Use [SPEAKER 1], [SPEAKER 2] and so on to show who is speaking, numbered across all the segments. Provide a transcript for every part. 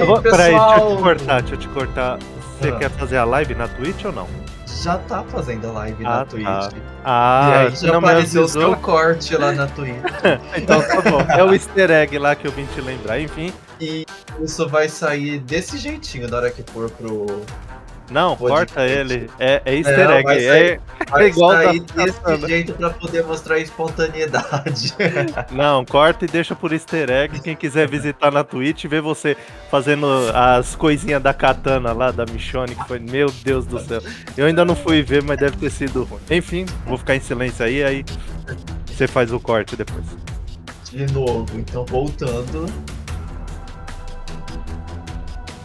[SPEAKER 1] Aí,
[SPEAKER 2] vou-
[SPEAKER 1] pessoal?
[SPEAKER 2] Peraí, deixa eu te cortar, deixa eu te cortar. Você
[SPEAKER 1] Ah.
[SPEAKER 2] quer fazer a live na Twitch ou não?
[SPEAKER 1] Já tá fazendo live
[SPEAKER 2] Ah,
[SPEAKER 1] na
[SPEAKER 2] tá.
[SPEAKER 1] Twitch.
[SPEAKER 2] Ah,
[SPEAKER 1] e aí já apareceu o seu corte lá na Twitch.
[SPEAKER 2] Então tá bom. É o easter egg lá que eu vim te lembrar. Enfim,
[SPEAKER 1] E isso vai sair desse jeitinho na hora que for pro.
[SPEAKER 2] Não,
[SPEAKER 1] Pode
[SPEAKER 2] corta ele. É, é easter
[SPEAKER 1] Não,
[SPEAKER 2] egg.
[SPEAKER 1] vai
[SPEAKER 2] É,
[SPEAKER 1] sair- Vai
[SPEAKER 2] igual da-
[SPEAKER 1] desse
[SPEAKER 2] da-
[SPEAKER 1] jeito pra poder mostrar a espontaneidade.
[SPEAKER 2] Não, corta e deixa por easter egg. Quem quiser visitar na Twitch, ver você fazendo as coisinhas da katana lá, da Michonne, que foi, meu Deus do céu. Eu ainda não fui ver, mas deve ter sido ruim. Enfim, vou ficar em silêncio aí, aí você faz o corte depois.
[SPEAKER 1] De novo, então voltando.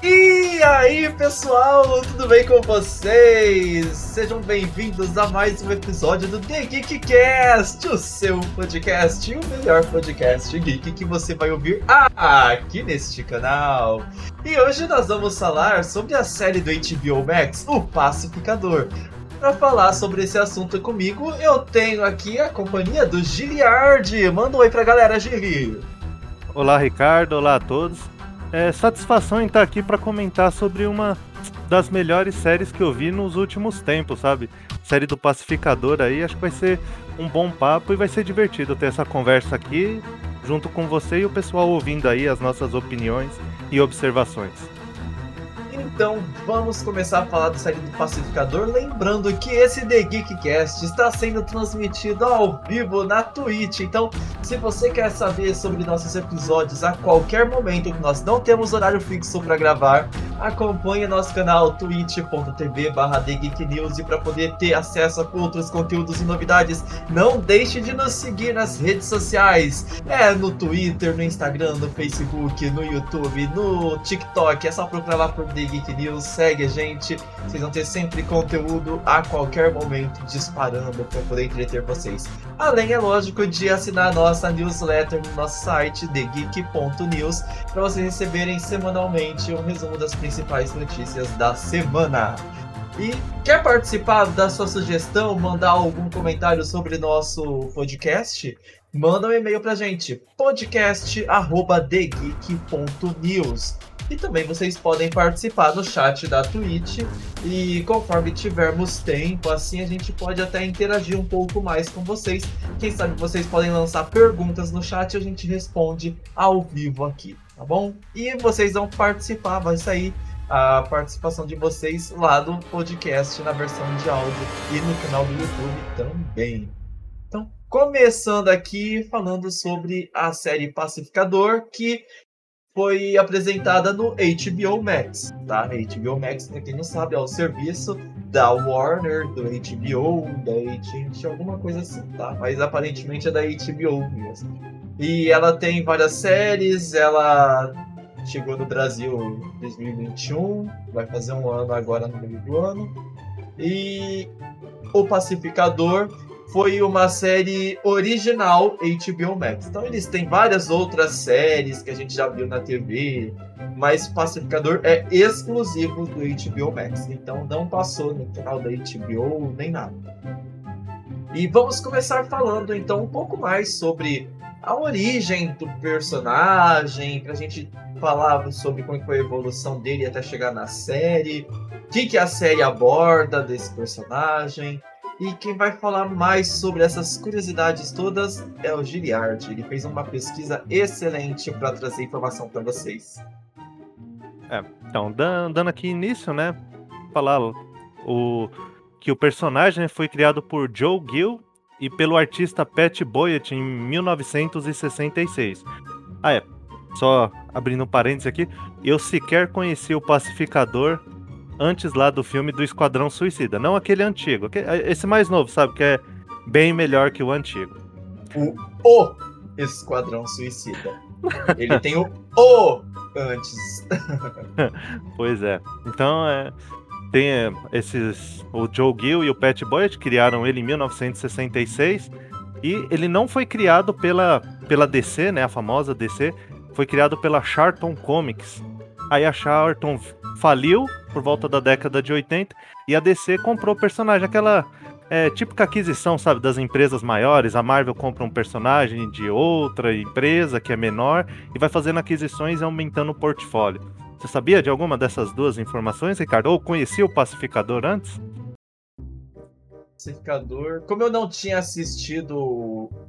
[SPEAKER 1] E aí, pessoal, tudo bem com vocês? Sejam bem-vindos a mais um episódio do The Geekcast, o seu podcast, o melhor podcast geek que você vai ouvir aqui neste canal. E hoje nós vamos falar sobre a série do HBO Max, O Pacificador. Para falar sobre esse assunto comigo, eu tenho aqui a companhia do Giliard. Manda um oi pra galera, Gili.
[SPEAKER 2] Olá, Ricardo. Olá a todos. É satisfação em estar aqui para comentar sobre uma das melhores séries que eu vi nos últimos tempos, sabe? Série do Pacificador aí, acho que vai ser um bom papo e vai ser divertido ter essa conversa aqui junto com você e o pessoal ouvindo aí as nossas opiniões e observações.
[SPEAKER 1] Então vamos começar a falar da série do Pacificador, lembrando que esse The Geekcast está sendo transmitido ao vivo na Twitch. Então, se você quer saber sobre nossos episódios a qualquer momento, que nós não temos horário fixo para gravar, acompanhe nosso canal twitch.tv barra News e para poder ter acesso a outros conteúdos e novidades, não deixe de nos seguir nas redes sociais. É no Twitter, no Instagram, no Facebook, no YouTube, no TikTok. É só procurar lá por The Geek News, segue a gente. Vocês vão ter sempre conteúdo a qualquer momento disparando para poder entreter vocês. Além, é lógico, de assinar nossa newsletter no nosso site, thegeek.news, para vocês receberem semanalmente um resumo das principais notícias da semana. E quer participar da sua sugestão, mandar algum comentário sobre nosso podcast? Manda um e-mail pra gente, podcast@thegeek.news. E também vocês podem participar no chat da Twitch e conforme tivermos tempo, assim a gente pode até interagir um pouco mais com vocês. Quem sabe vocês podem lançar perguntas no chat e a gente responde ao vivo aqui, tá bom? E vocês vão participar, vai sair a participação de vocês lá do podcast na versão de áudio e no canal do YouTube também. Começando aqui falando sobre a série Pacificador, que foi apresentada no HBO Max, tá? HBO Max, pra quem não sabe, é o serviço da Warner, do HBO, da AT&T, alguma coisa assim, tá? Mas aparentemente é da HBO mesmo. E ela tem várias séries, ela chegou no Brasil em 2021, vai fazer um ano agora no meio do ano. E O Pacificador foi uma série original HBO Max. Então eles têm várias outras séries que a gente já viu na TV, mas Pacificador é exclusivo do HBO Max. Então não passou no canal da HBO nem nada. E vamos começar falando então um pouco mais sobre a origem do personagem, pra gente falar sobre como foi a evolução dele até chegar na série, o que, que a série aborda desse personagem. E quem vai falar mais sobre essas curiosidades todas é o Giliard. Ele fez uma pesquisa excelente para trazer informação para vocês.
[SPEAKER 2] Então, dan- dando aqui início, né? Falar o, que o personagem foi criado por Joe Gill e pelo artista Pat Boyett em 1966. Ah, é. Só abrindo um parênteses aqui, eu sequer conheci o Pacificador antes lá do filme do Esquadrão Suicida. Não aquele antigo, aque- esse mais novo, sabe? Que é bem melhor que o antigo.
[SPEAKER 1] O Esquadrão Suicida. Ele tem o O antes.
[SPEAKER 2] Pois é. Então, é, tem é, esses. O Joe Gill e o Pat Boyd criaram ele em 1966. E ele não foi criado pela, pela DC, né? A famosa DC. Foi criado pela Charlton Comics. Aí a Charlton faliu por volta da década de 80 e a DC comprou o personagem. Aquela, é, típica aquisição, sabe, das empresas maiores. A Marvel compra um personagem de outra empresa que é menor e vai fazendo aquisições e aumentando o portfólio. Você sabia de alguma dessas duas informações, Ricardo? Ou conhecia o Pacificador antes?
[SPEAKER 1] Pacificador. Como eu não tinha assistido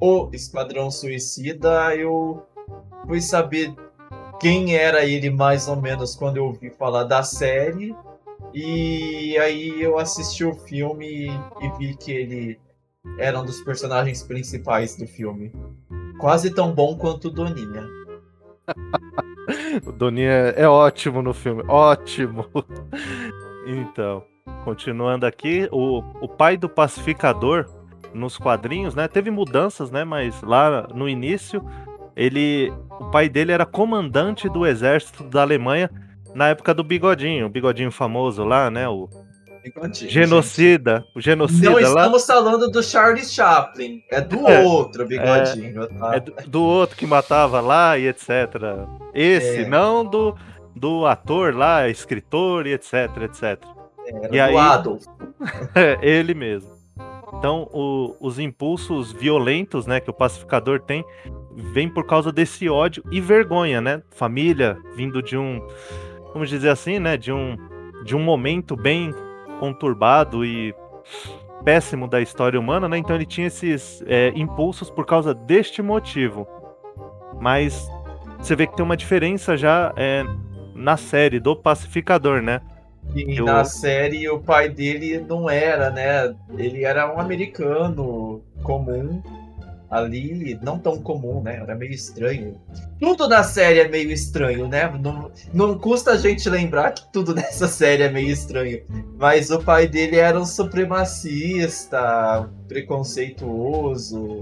[SPEAKER 1] o Esquadrão Suicida, eu fui saber quem era ele mais ou menos quando eu ouvi falar da série. E aí eu assisti o filme e vi que ele era um dos personagens principais do filme. Quase tão bom quanto o Doninha.
[SPEAKER 2] o Doninha é ótimo no filme, ótimo. Então, continuando aqui, o, o pai do pacificador nos quadrinhos, né? Teve mudanças, né? Mas lá no início, ele, o pai dele era comandante do exército da Alemanha na época do Bigodinho, o Bigodinho famoso lá, né? O Bigodinho, genocida, gente. o genocida
[SPEAKER 1] Não
[SPEAKER 2] lá.
[SPEAKER 1] estamos falando do Charles Chaplin, é do é, outro Bigodinho,
[SPEAKER 2] é, tá? É do, do, outro que matava lá e etc. Esse, é. não do, do ator lá, escritor e etc, etc.
[SPEAKER 1] Era e aí, Adolf.
[SPEAKER 2] É, ele mesmo. Então, o, os impulsos violentos, né, que o pacificador tem, vem por causa desse ódio e vergonha, né? Família vindo de um vamos dizer assim, né, de um, de um momento bem conturbado e péssimo da história humana, né? Então ele tinha esses é, impulsos por causa deste motivo. Mas você vê que tem uma diferença já é, na série do Pacificador, né?
[SPEAKER 1] E Eu... na série o pai dele não era, né? Ele era um americano comum ali não tão comum, né? Era meio estranho. Tudo na série é meio estranho, né? Não, não custa a gente lembrar que tudo nessa série é meio estranho. Mas o pai dele era um supremacista, preconceituoso.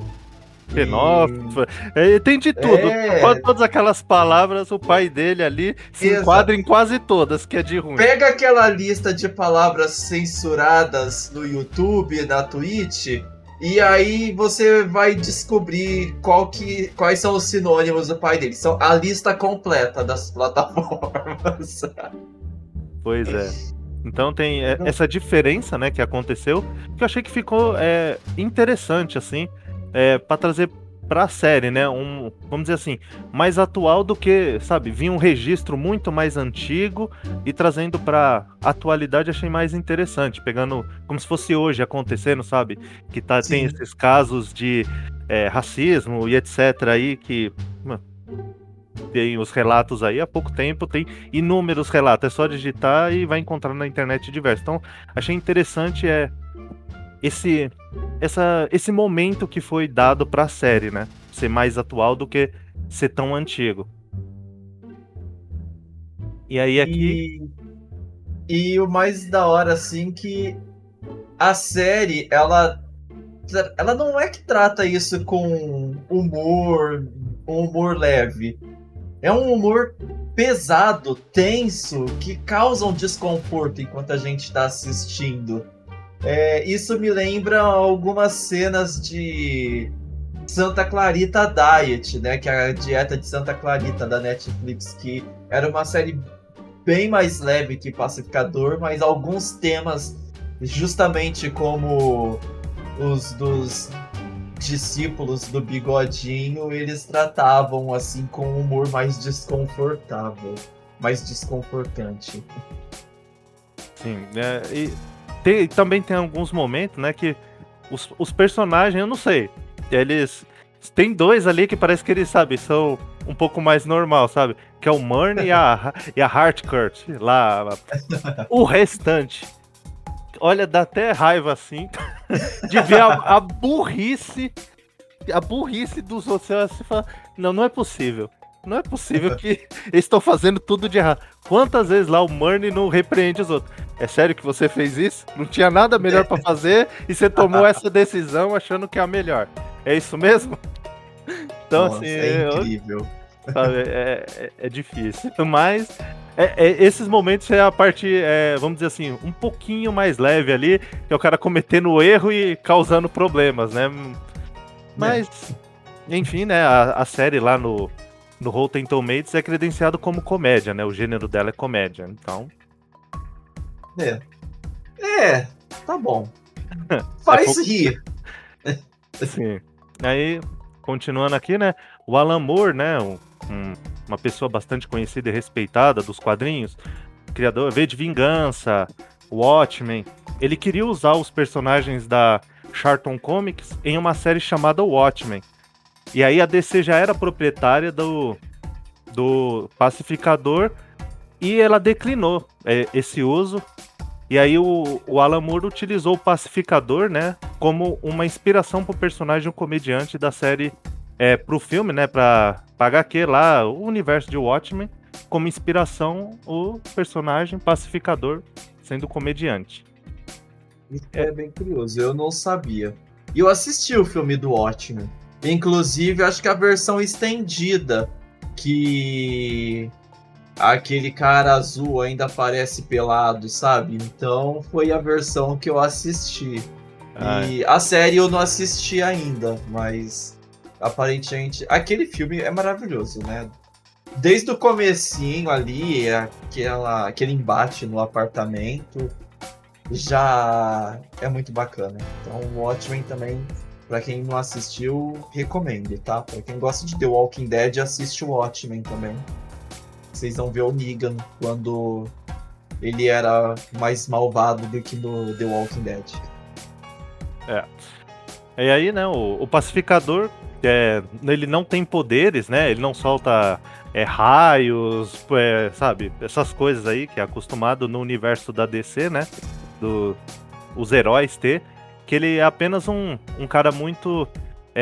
[SPEAKER 2] Xenófobo, e... tem de tudo. É... Todas aquelas palavras, o pai dele ali se Exato. enquadra em quase todas, que é de ruim.
[SPEAKER 1] Pega aquela lista de palavras censuradas no YouTube, na Twitch, e aí você vai descobrir qual que, quais são os sinônimos do pai dele. São a lista completa das plataformas.
[SPEAKER 2] Pois é. Então tem é, essa diferença, né, que aconteceu, que eu achei que ficou é, interessante, assim, é, para trazer para a série, né? Um, vamos dizer assim, mais atual do que, sabe, vinha um registro muito mais antigo e trazendo para atualidade achei mais interessante, pegando como se fosse hoje acontecendo, sabe? Que tá, tem esses casos de é, racismo e etc aí que mano, tem os relatos aí há pouco tempo, tem inúmeros relatos, é só digitar e vai encontrar na internet diversos. Então, achei interessante é esse essa, esse momento que foi dado para a série, né? Ser mais atual do que ser tão antigo. E aí aqui.
[SPEAKER 1] E, e o mais da hora, assim, que a série, ela. Ela não é que trata isso com humor, um humor leve. É um humor pesado, tenso, que causa um desconforto enquanto a gente está assistindo. É, isso me lembra algumas cenas de Santa Clarita Diet, né? Que é a dieta de Santa Clarita da Netflix, que era uma série bem mais leve que Pacificador, mas alguns temas, justamente como os dos discípulos do Bigodinho, eles tratavam assim com um humor mais desconfortável, mais desconfortante.
[SPEAKER 2] Sim, é, e tem, também tem alguns momentos, né, que os, os personagens, eu não sei, eles. Tem dois ali que parece que eles, sabe, são um pouco mais normal, sabe? Que é o Murn e a, e a Hartkurt, lá. O restante. Olha, dá até raiva assim de ver a, a burrice. A burrice dos outros. Você fala, não, não é possível. Não é possível que eles estão fazendo tudo de errado. Quantas vezes lá o Murny não repreende os outros? É sério que você fez isso? Não tinha nada melhor para fazer e você tomou essa decisão achando que é a melhor. É isso mesmo?
[SPEAKER 1] Então, Nossa, assim. É incrível.
[SPEAKER 2] Eu, sabe, é, é, é, difícil. Mas é, é, esses momentos é a parte, é, vamos dizer assim, um pouquinho mais leve ali, que é o cara cometendo erro e causando problemas, né? Mas, enfim, né? A, a série lá no, no Rotten Tomatoes é credenciado como comédia, né? O gênero dela é comédia, então.
[SPEAKER 1] É. É, tá bom. Faz é, rir.
[SPEAKER 2] Sim. Aí, continuando aqui, né? O Alan Moore, né? Um, uma pessoa bastante conhecida e respeitada dos quadrinhos, criador, veio de Vingança, Watchmen. Ele queria usar os personagens da Charlton Comics em uma série chamada Watchmen. E aí a DC já era proprietária do, do pacificador e ela declinou é, esse uso. E aí o, o Alan Moore utilizou o pacificador, né, como uma inspiração para o personagem um comediante da série é, para o filme, né, para HQ lá, o universo de Watchmen, como inspiração o personagem pacificador sendo comediante.
[SPEAKER 1] Isso é bem curioso, eu não sabia. E eu assisti o filme do Watchmen. Inclusive, acho que a versão estendida, que aquele cara azul ainda aparece pelado, sabe? Então foi a versão que eu assisti. Ah, e a série eu não assisti ainda, mas aparentemente aquele filme é maravilhoso, né? Desde o comecinho ali, aquela, aquele embate no apartamento, já é muito bacana. Então, o Watchmen também, para quem não assistiu, recomendo, tá? Para quem gosta de The Walking Dead, assiste o Watchmen também. Vocês vão ver o Negan quando ele era mais malvado do que no The Walking Dead.
[SPEAKER 2] É. E aí, né, o, o pacificador, é, ele não tem poderes, né? Ele não solta é, raios, é, sabe? Essas coisas aí que é acostumado no universo da DC, né? Do, os heróis ter. Que ele é apenas um, um cara muito.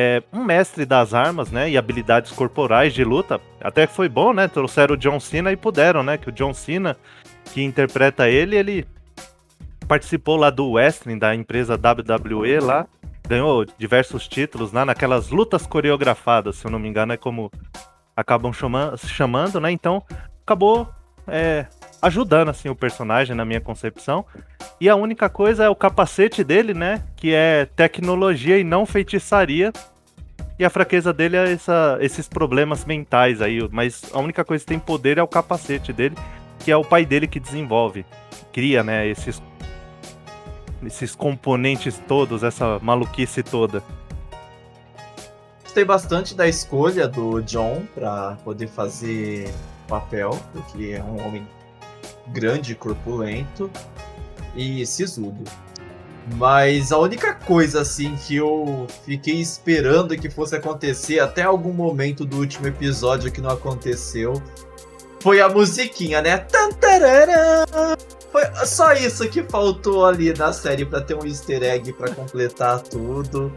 [SPEAKER 2] É, um mestre das armas, né? E habilidades corporais de luta. Até que foi bom, né? Trouxeram o John Cena e puderam, né? Que o John Cena, que interpreta ele, ele participou lá do wrestling da empresa WWE lá. Ganhou diversos títulos lá naquelas lutas coreografadas, se eu não me engano, é como acabam chamando, chamando né? Então acabou é, ajudando assim o personagem na minha concepção. E a única coisa é o capacete dele, né? Que é tecnologia e não feitiçaria. E a fraqueza dele é essa, esses problemas mentais aí. Mas a única coisa que tem poder é o capacete dele, que é o pai dele que desenvolve, cria, né? Esses esses componentes todos, essa maluquice toda
[SPEAKER 1] gostei bastante da escolha do John para poder fazer papel, porque é um homem grande, corpulento e sisudo. Mas a única coisa assim que eu fiquei esperando que fosse acontecer até algum momento do último episódio que não aconteceu foi a musiquinha, né? Foi só isso que faltou ali na série para ter um easter egg para completar tudo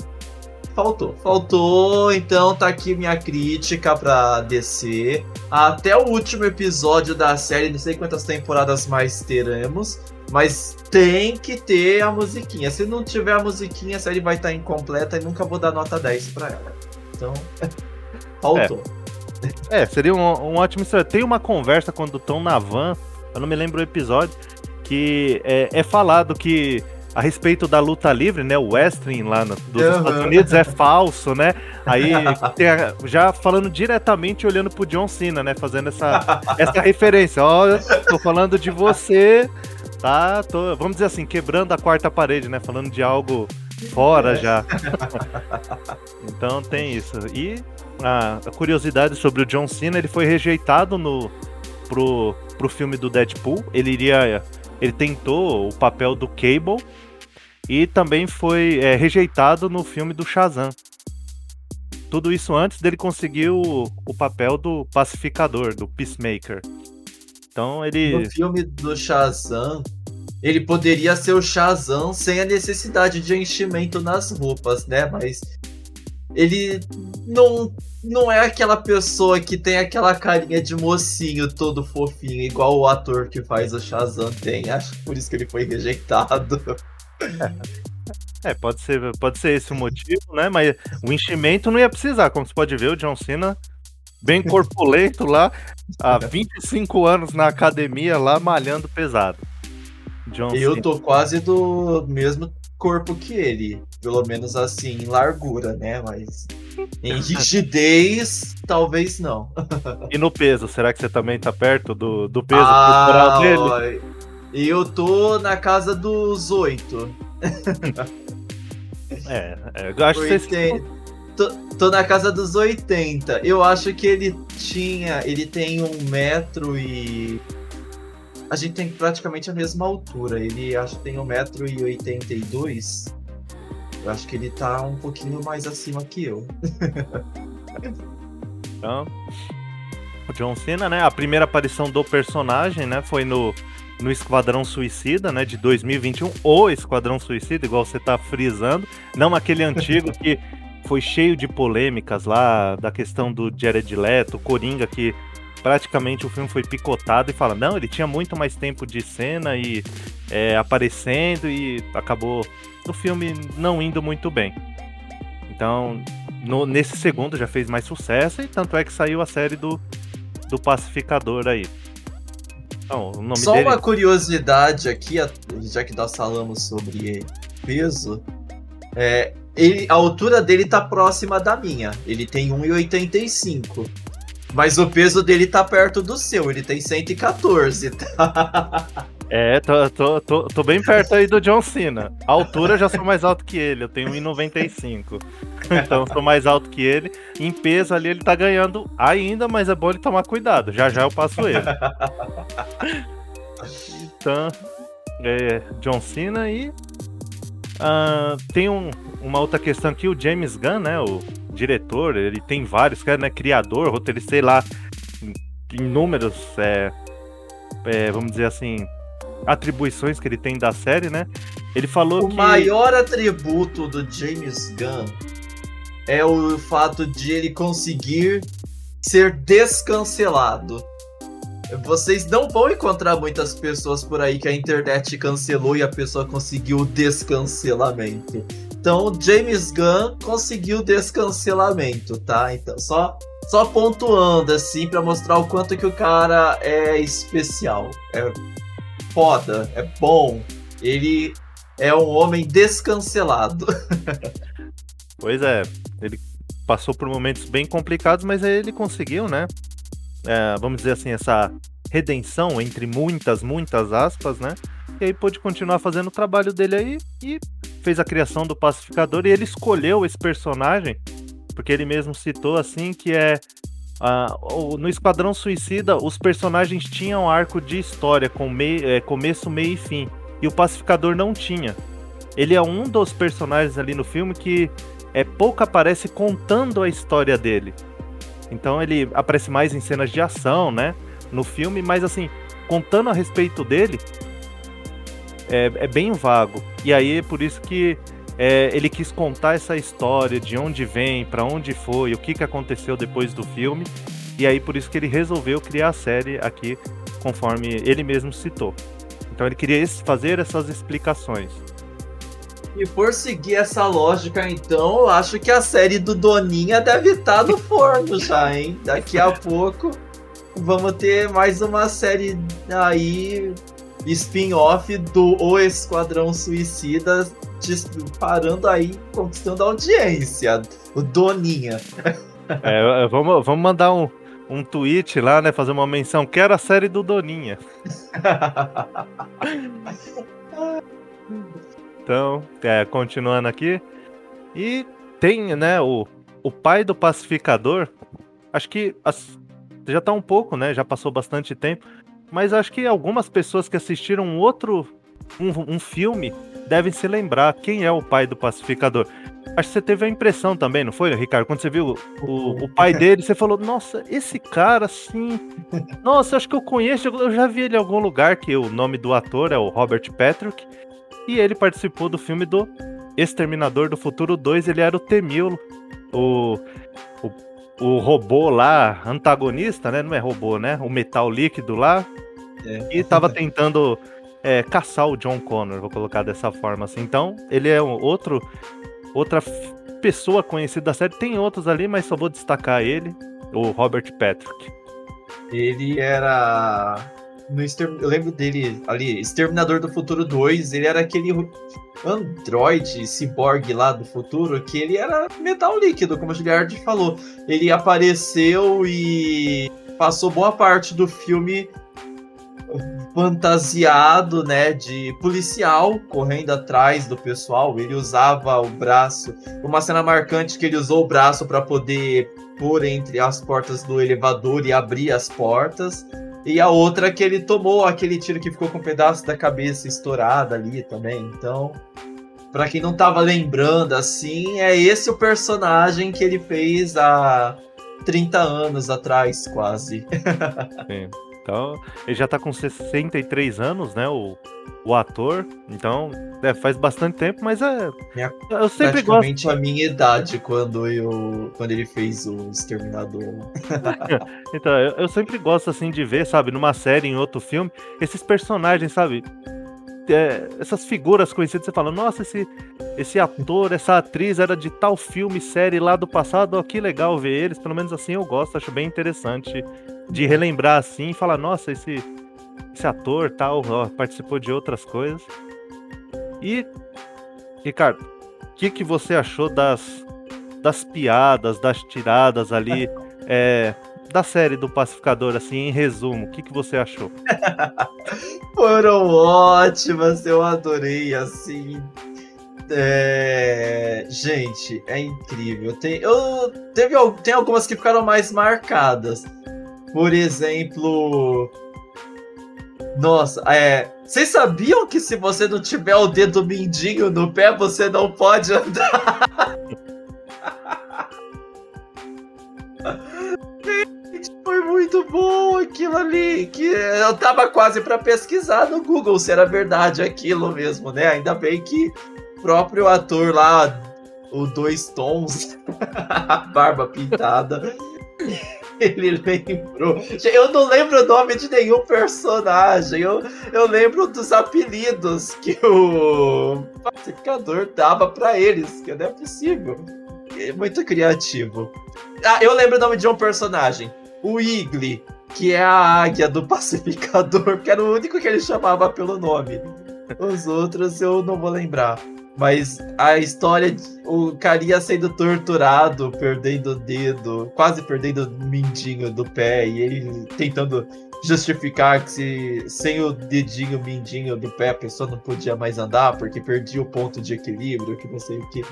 [SPEAKER 1] faltou. Faltou, então tá aqui minha crítica pra DC. Até o último episódio da série, não sei quantas temporadas mais teremos. Mas tem que ter a musiquinha. Se não tiver a musiquinha, a série vai estar incompleta e nunca vou dar nota 10 pra ela. Então, faltou.
[SPEAKER 2] É, é seria um, um ótimo. Tem uma conversa quando estão na van, eu não me lembro o episódio, que é, é falado que a respeito da luta livre, né? O wrestling lá no, dos uhum. Estados Unidos é falso, né? Aí a, já falando diretamente olhando pro John Cena, né? Fazendo essa, essa referência. Ó, tô falando de você, tá? Tô, vamos dizer assim, quebrando a quarta parede, né? Falando de algo fora já. então tem isso. E a, a, curiosidade sobre o John Cena, ele foi rejeitado no pro, pro filme do Deadpool. Ele iria ele tentou o papel do Cable e também foi é, rejeitado no filme do Shazam. Tudo isso antes dele conseguir o, o papel do pacificador, do Peacemaker. Então ele.
[SPEAKER 1] No filme do Shazam, ele poderia ser o Shazam sem a necessidade de enchimento nas roupas, né? Mas ele não, não é aquela pessoa que tem aquela carinha de mocinho todo fofinho, igual o ator que faz o Shazam tem. Acho que por isso que ele foi rejeitado.
[SPEAKER 2] É, pode ser, pode ser esse o motivo, né? Mas o enchimento não ia precisar, como você pode ver, o John Cena bem corpulento lá, há 25 anos na academia lá malhando pesado.
[SPEAKER 1] John eu Cena. tô quase do mesmo corpo que ele. Pelo menos assim, em largura, né? Mas em rigidez, talvez não.
[SPEAKER 2] e no peso, será que você também tá perto do, do peso ah, corporal dele?
[SPEAKER 1] E eu tô na casa dos oito.
[SPEAKER 2] é, é, eu acho 80... que
[SPEAKER 1] tô, tô, na casa dos 80. Eu acho que ele tinha. Ele tem um metro e. A gente tem praticamente a mesma altura. Ele acho que tem um metro e 82. Eu acho que ele tá um pouquinho mais acima que eu.
[SPEAKER 2] então, o John Cena, né? A primeira aparição do personagem, né? Foi no, no Esquadrão Suicida, né? De 2021. O Esquadrão Suicida, igual você tá frisando. Não aquele antigo que foi cheio de polêmicas lá, da questão do Jared Leto, Coringa, que praticamente o filme foi picotado e fala, não, ele tinha muito mais tempo de cena e é, aparecendo e acabou o filme não indo muito bem. Então, no, nesse segundo já fez mais sucesso e tanto é que saiu a série do, do Pacificador aí.
[SPEAKER 1] Então, Só dele... uma curiosidade aqui, já que nós falamos sobre peso, é, ele, a altura dele tá próxima da minha. Ele tem 1,85. Mas o peso dele tá perto do seu, ele tem 114, tá?
[SPEAKER 2] É, tô, tô, tô, tô, bem perto aí do John Cena. A altura já sou mais alto que ele, eu tenho 1,95. Então sou mais alto que ele. Em peso ali ele tá ganhando ainda, mas é bom ele tomar cuidado. Já já eu passo ele. Então, é, John Cena e. Uh, tem um, uma outra questão aqui, o James Gunn, né? O diretor, ele tem vários, cara, né? Criador, roteirista, sei lá, inúmeros, é, é, vamos dizer assim, atribuições que ele tem da série, né? Ele falou
[SPEAKER 1] o
[SPEAKER 2] que.
[SPEAKER 1] O maior atributo do James Gunn é o fato de ele conseguir ser descancelado. Vocês não vão encontrar muitas pessoas por aí que a internet cancelou e a pessoa conseguiu o descancelamento. Então, James Gunn conseguiu descancelamento, tá? Então, só só pontuando assim para mostrar o quanto que o cara é especial. É foda, é bom. Ele é um homem descancelado.
[SPEAKER 2] pois é, ele passou por momentos bem complicados, mas aí ele conseguiu, né? É, vamos dizer assim, essa redenção entre muitas, muitas aspas, né? E aí pôde continuar fazendo o trabalho dele aí e fez a criação do pacificador e ele escolheu esse personagem porque ele mesmo citou assim que é Uh, no Esquadrão Suicida, os personagens tinham arco de história, com mei, é, começo, meio e fim. E o Pacificador não tinha. Ele é um dos personagens ali no filme que é pouco aparece contando a história dele. Então ele aparece mais em cenas de ação, né? No filme, mas assim, contando a respeito dele, é, é bem vago. E aí é por isso que é, ele quis contar essa história de onde vem, para onde foi, o que, que aconteceu depois do filme. E aí por isso que ele resolveu criar a série aqui, conforme ele mesmo citou. Então ele queria fazer essas explicações.
[SPEAKER 1] E por seguir essa lógica, então, eu acho que a série do Doninha deve estar no forno já, hein? Daqui a pouco vamos ter mais uma série aí spin-off do O Esquadrão Suicida parando aí, conquistando a audiência. O Doninha.
[SPEAKER 2] É, vamos, vamos mandar um, um tweet lá, né? Fazer uma menção. Quero a série do Doninha. então, é, continuando aqui. E tem, né, o, o pai do pacificador. Acho que as, já tá um pouco, né? Já passou bastante tempo mas acho que algumas pessoas que assistiram outro um, um filme devem se lembrar quem é o pai do pacificador. Acho que você teve a impressão também, não foi, Ricardo? Quando você viu o, o pai dele, você falou: Nossa, esse cara, assim. Nossa, acho que eu conheço, eu já vi ele em algum lugar, que o nome do ator é o Robert Patrick. E ele participou do filme do Exterminador do Futuro 2. Ele era o Temil, o, o robô lá, antagonista, né? Não é robô, né? O metal líquido lá. É. E tava tentando é, caçar o John Connor, vou colocar dessa forma assim. Então, ele é um outro, outra pessoa conhecida da série. Tem outros ali, mas só vou destacar ele, o Robert Patrick.
[SPEAKER 1] Ele era no Exterm... Eu lembro dele ali, Exterminador do Futuro 2, ele era aquele android cyborg lá do futuro, que ele era metal líquido, como o Giliard falou. Ele apareceu e passou boa parte do filme fantasiado, né, de policial, correndo atrás do pessoal. Ele usava o braço, uma cena marcante que ele usou o braço para poder pôr entre as portas do elevador e abrir as portas. E a outra que ele tomou aquele tiro que ficou com um pedaço da cabeça estourada ali também. Então, para quem não tava lembrando assim, é esse o personagem que ele fez há 30 anos atrás, quase.
[SPEAKER 2] Sim. Então, ele já tá com 63 anos, né? O, o ator. Então, é, faz bastante tempo, mas é.
[SPEAKER 1] é eu sempre gosto. a minha idade quando eu. quando ele fez o Exterminador.
[SPEAKER 2] então, eu, eu sempre gosto assim de ver, sabe, numa série, em outro filme, esses personagens, sabe? é, essas figuras conhecidas, você fala, nossa, esse, esse ator, essa atriz era de tal filme, série lá do passado, ó, que legal ver eles, pelo menos assim eu gosto, acho bem interessante de relembrar assim e falar, nossa, esse, esse ator tal, ó, participou de outras coisas. E, Ricardo, o que, que você achou das, das piadas, das tiradas ali? É, da série do Pacificador, assim, em resumo, o que, que você achou?
[SPEAKER 1] Foram ótimas, eu adorei, assim. É... Gente, é incrível. Tem, eu, teve, tem algumas que ficaram mais marcadas. Por exemplo. Nossa, é. Vocês sabiam que se você não tiver o dedo mindinho no pé, você não pode andar? Foi muito bom aquilo ali. Que eu tava quase para pesquisar no Google se era verdade aquilo mesmo, né? Ainda bem que o próprio ator lá, o dois tons, barba pintada. Ele lembrou. Eu não lembro o nome de nenhum personagem. Eu, eu lembro dos apelidos que o pacificador dava para eles, que não é possível. É muito criativo. Ah, eu lembro o nome de um personagem o Igli, que é a águia do pacificador, que era o único que ele chamava pelo nome. Os outros eu não vou lembrar. Mas a história, o carinha sendo torturado, perdendo o dedo, quase perdendo o mindinho do pé, e ele tentando justificar que se, sem o dedinho mindinho do pé a pessoa não podia mais andar porque perdia o ponto de equilíbrio, que não sei o que.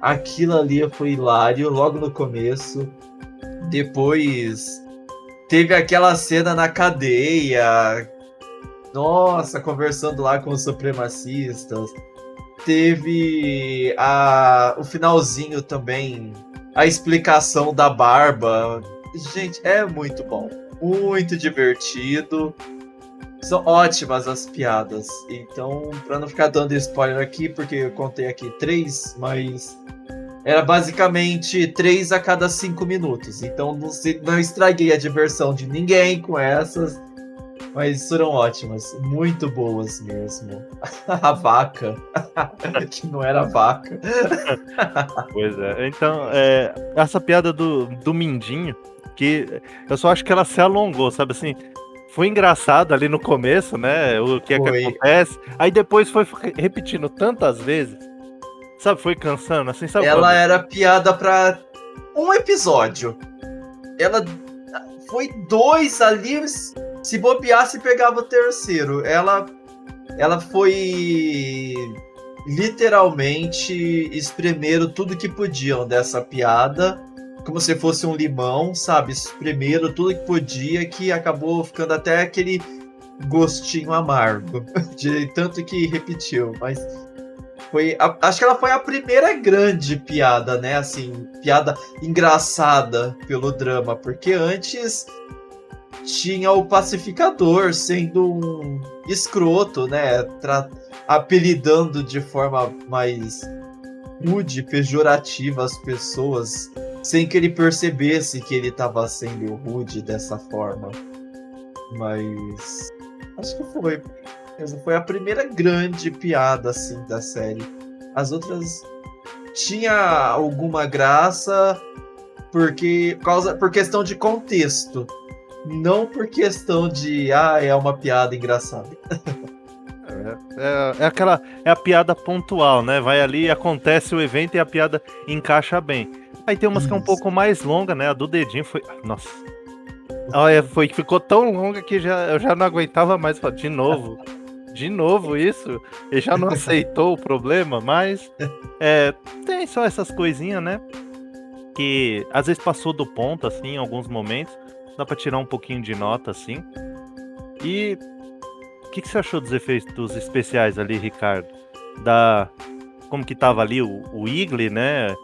[SPEAKER 1] Aquilo ali foi hilário logo no começo. Depois teve aquela cena na cadeia. Nossa, conversando lá com os supremacistas. Teve a, o finalzinho também, a explicação da barba. Gente, é muito bom. Muito divertido. São ótimas as piadas. Então, para não ficar dando spoiler aqui, porque eu contei aqui três, mas era basicamente três a cada cinco minutos. Então não, se, não estraguei a diversão de ninguém com essas. Mas foram ótimas, muito boas mesmo. a vaca, que não era vaca.
[SPEAKER 2] pois é. Então, é, essa piada do, do Mindinho, que eu só acho que ela se alongou, sabe assim? Foi engraçado ali no começo, né? O que é que acontece. Aí depois foi repetindo tantas vezes Sabe, foi cansando, assim, sabe?
[SPEAKER 1] Ela quando? era piada pra um episódio. Ela foi dois ali, se bobeasse pegava o terceiro. Ela ela foi literalmente espremeram tudo que podiam dessa piada, como se fosse um limão, sabe? Espremeram tudo que podia, que acabou ficando até aquele gostinho amargo, de tanto que repetiu, mas foi. A, acho que ela foi a primeira grande piada, né? Assim, piada engraçada pelo drama, porque antes tinha o pacificador sendo um escroto, né? Tra apelidando de forma mais rude, pejorativa as pessoas, sem que ele percebesse que ele estava sendo rude dessa forma. Mas acho que foi. Foi a primeira grande piada assim da série. As outras tinha alguma graça porque por causa por questão de contexto, não por questão de ah, é uma piada engraçada.
[SPEAKER 2] É, é, é, aquela é a piada pontual, né? Vai ali, acontece o evento e a piada encaixa bem. Aí tem umas que é um pouco mais longa, né? A do dedinho foi, nossa. Olha, foi que ficou tão longa que já, eu já não aguentava mais. De novo. De novo isso. Ele já não aceitou o problema, mas é, tem só essas coisinhas, né? Que às vezes passou do ponto, assim, em alguns momentos. Dá pra tirar um pouquinho de nota, assim. E o que, que você achou dos efeitos especiais ali, Ricardo? Da. Como que tava ali o, o Igli, né?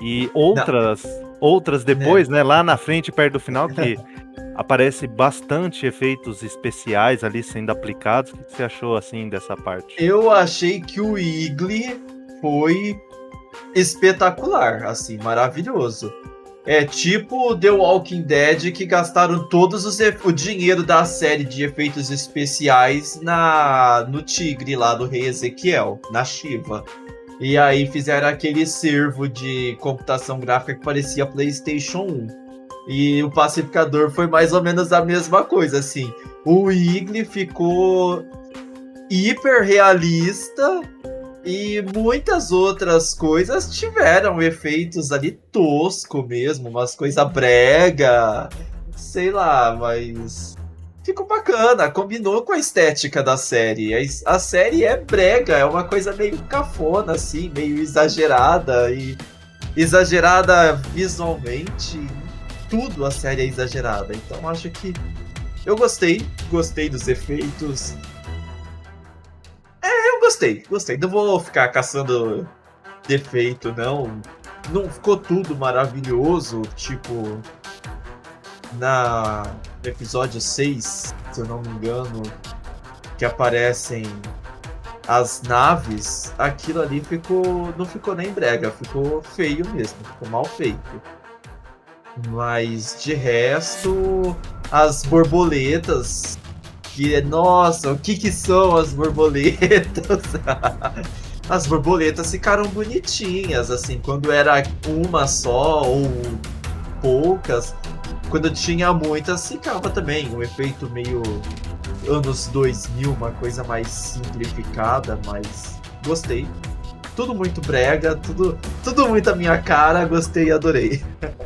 [SPEAKER 2] E outras. Não. Outras depois, é. né? Lá na frente, perto do final, que aparece bastante efeitos especiais ali sendo aplicados. O que você achou assim dessa parte?
[SPEAKER 1] Eu achei que o Igli foi espetacular, assim, maravilhoso. É tipo The Walking Dead que gastaram todos os o dinheiro da série de efeitos especiais na no tigre lá do rei Ezequiel, na Shiva. E aí fizeram aquele servo de computação gráfica que parecia PlayStation 1. E o pacificador foi mais ou menos a mesma coisa, assim. O Igli ficou hiper realista e muitas outras coisas tiveram efeitos ali tosco mesmo, umas coisas brega, sei lá, mas ficou bacana, combinou com a estética da série. A, série é brega, é uma coisa meio cafona assim, meio exagerada e exagerada visualmente tudo a série é exagerada. Então acho que eu gostei, gostei dos efeitos. Gostei, gostei. Não vou ficar caçando defeito, não. Não ficou tudo maravilhoso, tipo na episódio 6, se eu não me engano, que aparecem as naves, aquilo ali ficou não ficou nem brega, ficou feio mesmo, ficou mal feito. Mas de resto, as borboletas. Que nossa, o que que são as borboletas? as borboletas ficaram bonitinhas, assim, quando era uma só ou poucas. Quando tinha muitas, ficava também um efeito meio anos 2000, uma coisa mais simplificada, mas gostei. Tudo muito brega, tudo, tudo muito a minha cara, gostei e adorei.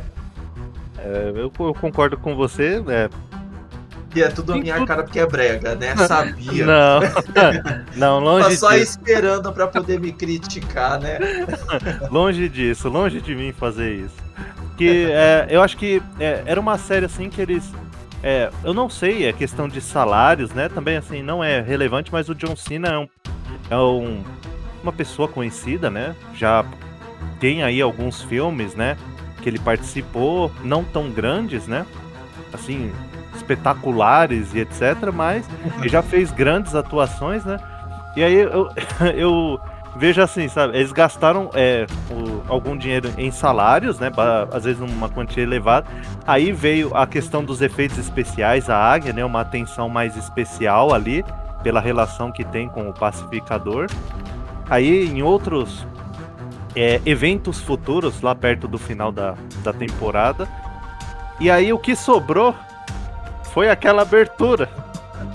[SPEAKER 2] É, eu, eu, concordo com você. É...
[SPEAKER 1] E é tudo a minha cara porque é brega, né? Sabia.
[SPEAKER 2] Não, não longe
[SPEAKER 1] Tô só disso. esperando para poder me criticar, né?
[SPEAKER 2] longe disso, longe de mim fazer isso. Que é, eu acho que é, era uma série assim que eles. É, eu não sei, é questão de salários, né? Também assim, não é relevante, mas o John Cena é, um, é um, uma pessoa conhecida, né? Já tem aí alguns filmes, né? que ele participou, não tão grandes, né? Assim, espetaculares e etc, mas ele já fez grandes atuações, né? E aí eu, eu vejo assim, sabe? Eles gastaram é, o, algum dinheiro em salários, né? Às vezes uma quantia elevada. Aí veio a questão dos efeitos especiais, a águia, né? Uma atenção mais especial ali, pela relação que tem com o pacificador. Aí em outros é, eventos futuros lá perto do final da, da temporada. E aí o que sobrou foi aquela abertura.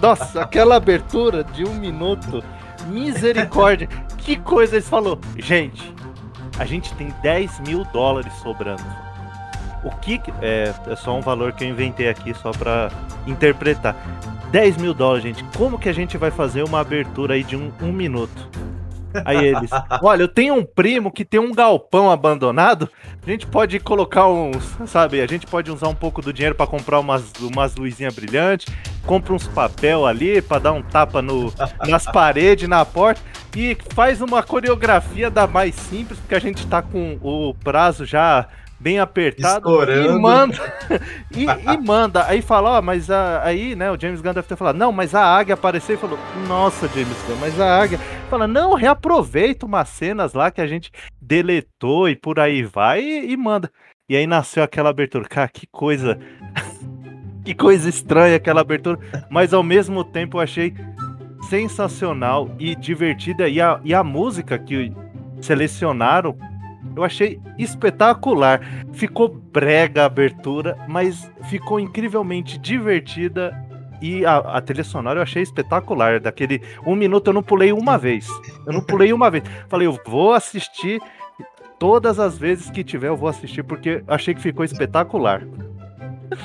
[SPEAKER 2] Nossa, aquela abertura de um minuto. Misericórdia. que coisa eles falou. Gente, a gente tem 10 mil dólares sobrando. O que. É, é só um valor que eu inventei aqui só pra interpretar. 10 mil dólares, gente. Como que a gente vai fazer uma abertura aí de um, um minuto? Aí eles, olha, eu tenho um primo que tem um galpão abandonado. A gente pode colocar uns, sabe? A gente pode usar um pouco do dinheiro para comprar umas, umas luzinhas brilhantes, compra uns papel ali para dar um tapa no, nas paredes, na porta e faz uma coreografia da mais simples, porque a gente tá com o prazo já bem apertado
[SPEAKER 1] Estourando.
[SPEAKER 2] e manda e, e, manda. Aí fala ó, mas a, aí né o James Gunn deve ter falado não mas a águia apareceu e falou nossa James Gunn mas a águia fala não reaproveita umas cenas lá que a gente deletou e por aí vai e, e manda. E aí nasceu aquela abertura. Cara que coisa que coisa estranha aquela abertura. Mas ao mesmo tempo eu achei sensacional e divertida. E a, e a música que selecionaram eu achei espetacular. Ficou brega a abertura, mas ficou incrivelmente divertida. E a, a trilha sonora eu achei espetacular. Daquele um minuto eu não pulei uma vez. Eu não pulei uma vez. Falei, eu vou assistir todas as vezes que tiver, eu vou assistir, porque achei que ficou espetacular.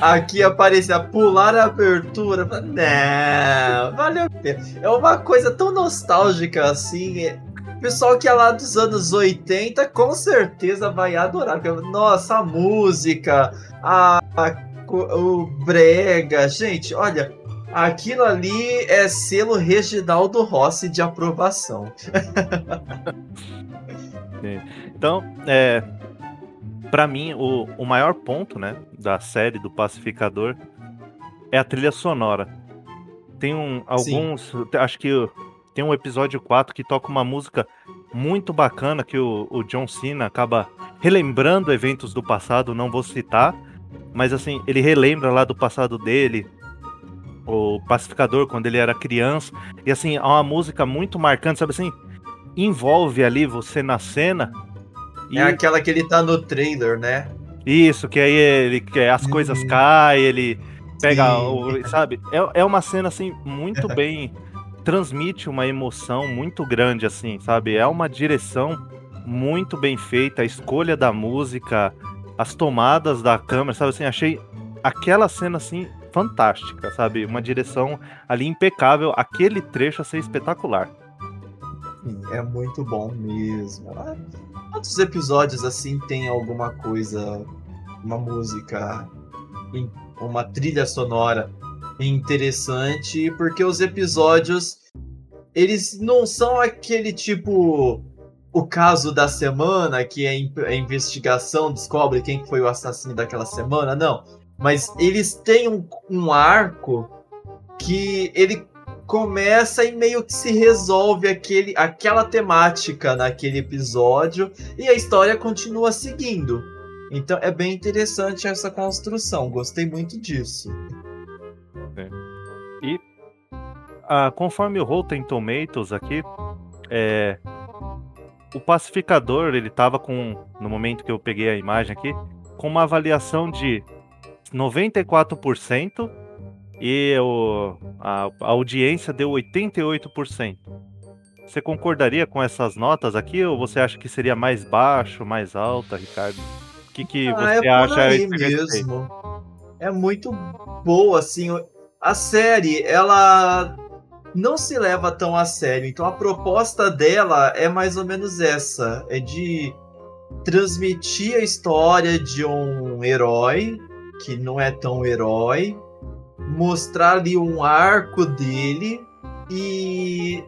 [SPEAKER 1] Aqui aparecia pular a abertura. Não, valeu a pena. É uma coisa tão nostálgica assim. Pessoal que é lá dos anos 80 com certeza vai adorar. Nossa, a música, a, a o brega. Gente, olha, aquilo ali é selo Reginaldo Rossi de aprovação.
[SPEAKER 2] então, é, para mim, o, o maior ponto, né, da série do Pacificador é a trilha sonora. Tem um, alguns, Sim. acho que tem um episódio 4 que toca uma música muito bacana que o, o John Cena acaba relembrando eventos do passado, não vou citar, mas assim, ele relembra lá do passado dele, o pacificador quando ele era criança, e assim, é uma música muito marcante, sabe assim, envolve ali você na cena
[SPEAKER 1] e... É aquela que ele tá no trailer, né?
[SPEAKER 2] Isso, que aí ele que as coisas uhum. caem, ele pega o, sabe? É, é uma cena assim muito bem transmite uma emoção muito grande assim, sabe? É uma direção muito bem feita, a escolha da música, as tomadas da câmera, sabe assim, achei aquela cena assim fantástica, sabe? Uma direção ali impecável, aquele trecho a ser espetacular.
[SPEAKER 1] É muito bom mesmo. Quantos episódios assim tem alguma coisa, uma música, uma trilha sonora interessante? Porque os episódios eles não são aquele tipo o caso da semana, que é a investigação descobre quem foi o assassino daquela semana, não. Mas eles têm um, um arco que ele começa e meio que se resolve aquele, aquela temática naquele episódio e a história continua seguindo. Então é bem interessante essa construção, gostei muito disso.
[SPEAKER 2] É. E ah, conforme o Rotten Tomatoes aqui, é, o pacificador ele estava com, no momento que eu peguei a imagem aqui, com uma avaliação de 94% e o, a, a audiência deu 88%. Você concordaria com essas notas aqui ou você acha que seria mais baixo, mais alta, Ricardo? O que, que ah, você
[SPEAKER 1] é
[SPEAKER 2] acha
[SPEAKER 1] aí mesmo? É muito boa, assim. A série, ela não se leva tão a sério. Então a proposta dela é mais ou menos essa: é de transmitir a história de um herói que não é tão herói, mostrar ali um arco dele e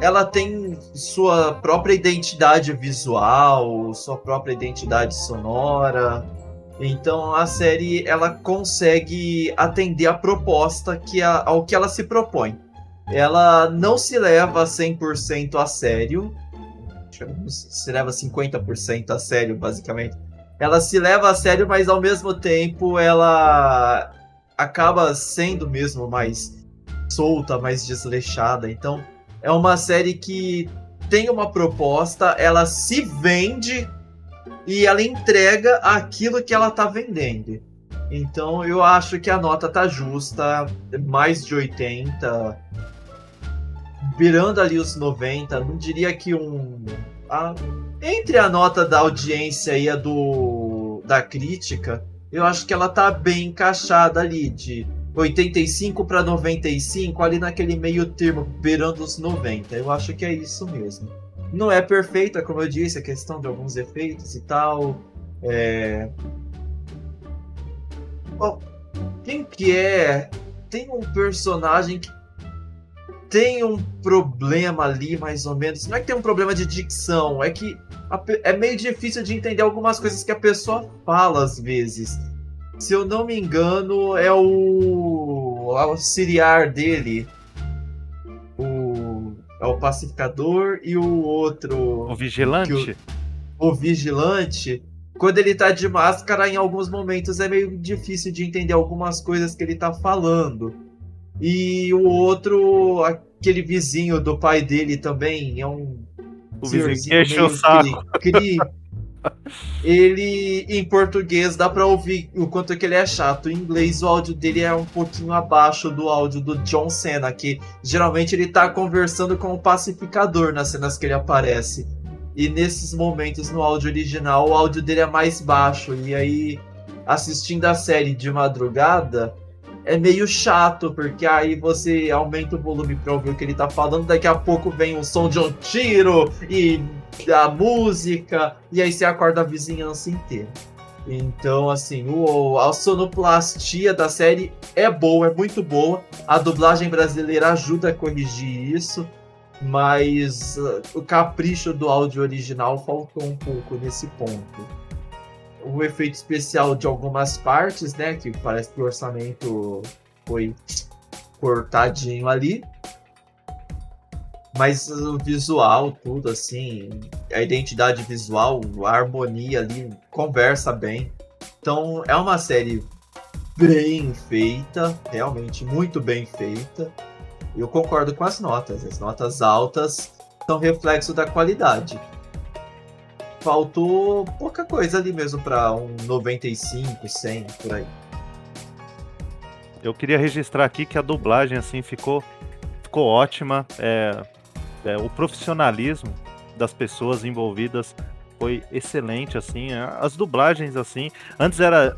[SPEAKER 1] ela tem sua própria identidade visual, sua própria identidade sonora. Então a série ela consegue atender a proposta que a, ao que ela se propõe. Ela não se leva 100% a sério, se leva 50% a sério, basicamente. Ela se leva a sério, mas ao mesmo tempo ela acaba sendo mesmo mais solta, mais desleixada. Então, é uma série que tem uma proposta, ela se vende e ela entrega aquilo que ela tá vendendo. Então, eu acho que a nota tá justa, mais de 80, virando ali os 90, não diria que um a, entre a nota da audiência e a do da crítica, eu acho que ela tá bem encaixada ali, de 85 para 95, ali naquele meio termo, beirando os 90. Eu acho que é isso mesmo. Não é perfeita, como eu disse, a questão de alguns efeitos e tal. É... Bom, quem que é? Tem um personagem que tem um problema ali, mais ou menos. Não é que tem um problema de dicção, é que é meio difícil de entender algumas coisas que a pessoa fala às vezes. Se eu não me engano, é o auxiliar dele. É o pacificador e o outro.
[SPEAKER 2] O vigilante?
[SPEAKER 1] O, o vigilante. Quando ele tá de máscara, em alguns momentos é meio difícil de entender algumas coisas que ele tá falando. E o outro, aquele vizinho do pai dele também, é um.
[SPEAKER 2] O vizinho que enche o saco. Cri,
[SPEAKER 1] ele, em português, dá pra ouvir o quanto que ele é chato. Em inglês, o áudio dele é um pouquinho abaixo do áudio do John Cena, que geralmente ele tá conversando com o pacificador nas cenas que ele aparece. E nesses momentos, no áudio original, o áudio dele é mais baixo. E aí assistindo a série de madrugada, é meio chato, porque aí você aumenta o volume pra ouvir o que ele tá falando, daqui a pouco vem o som de um tiro e a música, e aí você acorda a vizinhança inteira. Então, assim, o, a sonoplastia da série é boa, é muito boa. A dublagem brasileira ajuda a corrigir isso, mas uh, o capricho do áudio original faltou um pouco nesse ponto. O efeito especial de algumas partes, né, que parece que o orçamento foi cortadinho ali, mas o visual, tudo assim, a identidade visual, a harmonia ali, conversa bem. Então é uma série bem feita, realmente muito bem feita. Eu concordo com as notas. As notas altas são reflexo da qualidade. Faltou pouca coisa ali mesmo para um 95, 100 por aí.
[SPEAKER 2] Eu queria registrar aqui que a dublagem assim ficou ficou ótima. É, é, o profissionalismo das pessoas envolvidas foi excelente, assim. As dublagens, assim, antes era,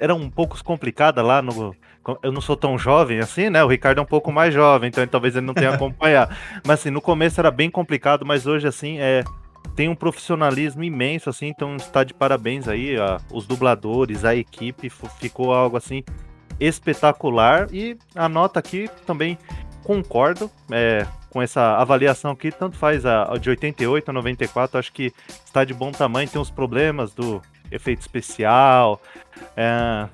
[SPEAKER 2] era um pouco complicada lá no. Eu não sou tão jovem assim, né? O Ricardo é um pouco mais jovem, então talvez ele não tenha acompanhado. mas assim, no começo era bem complicado, mas hoje, assim, é, tem um profissionalismo imenso, assim, então está de parabéns aí, a, os dubladores, a equipe, ficou algo assim espetacular. E a nota aqui também concordo é, com essa avaliação aqui, tanto faz a, a de 88 a 94, acho que está de bom tamanho, tem os problemas do efeito especial, é,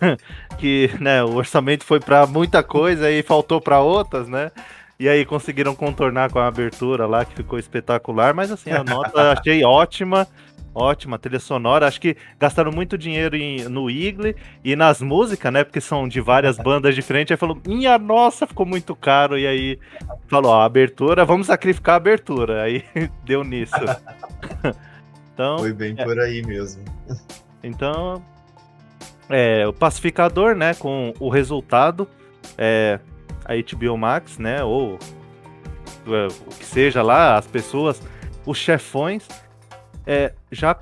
[SPEAKER 2] que né, o orçamento foi para muita coisa e faltou para outras, né? E aí conseguiram contornar com a abertura lá, que ficou espetacular, mas assim, a nota achei ótima ótima trilha sonora. Acho que gastaram muito dinheiro em, no Igle e nas músicas, né? Porque são de várias bandas diferentes. Aí falou, minha nossa, ficou muito caro. E aí falou, ó, abertura, vamos sacrificar a abertura. Aí deu nisso.
[SPEAKER 1] então, Foi bem é, por aí mesmo.
[SPEAKER 2] Então, é, o pacificador, né? Com o resultado, é, a HBO Max, né? Ou é, o que seja lá, as pessoas, os chefões é, já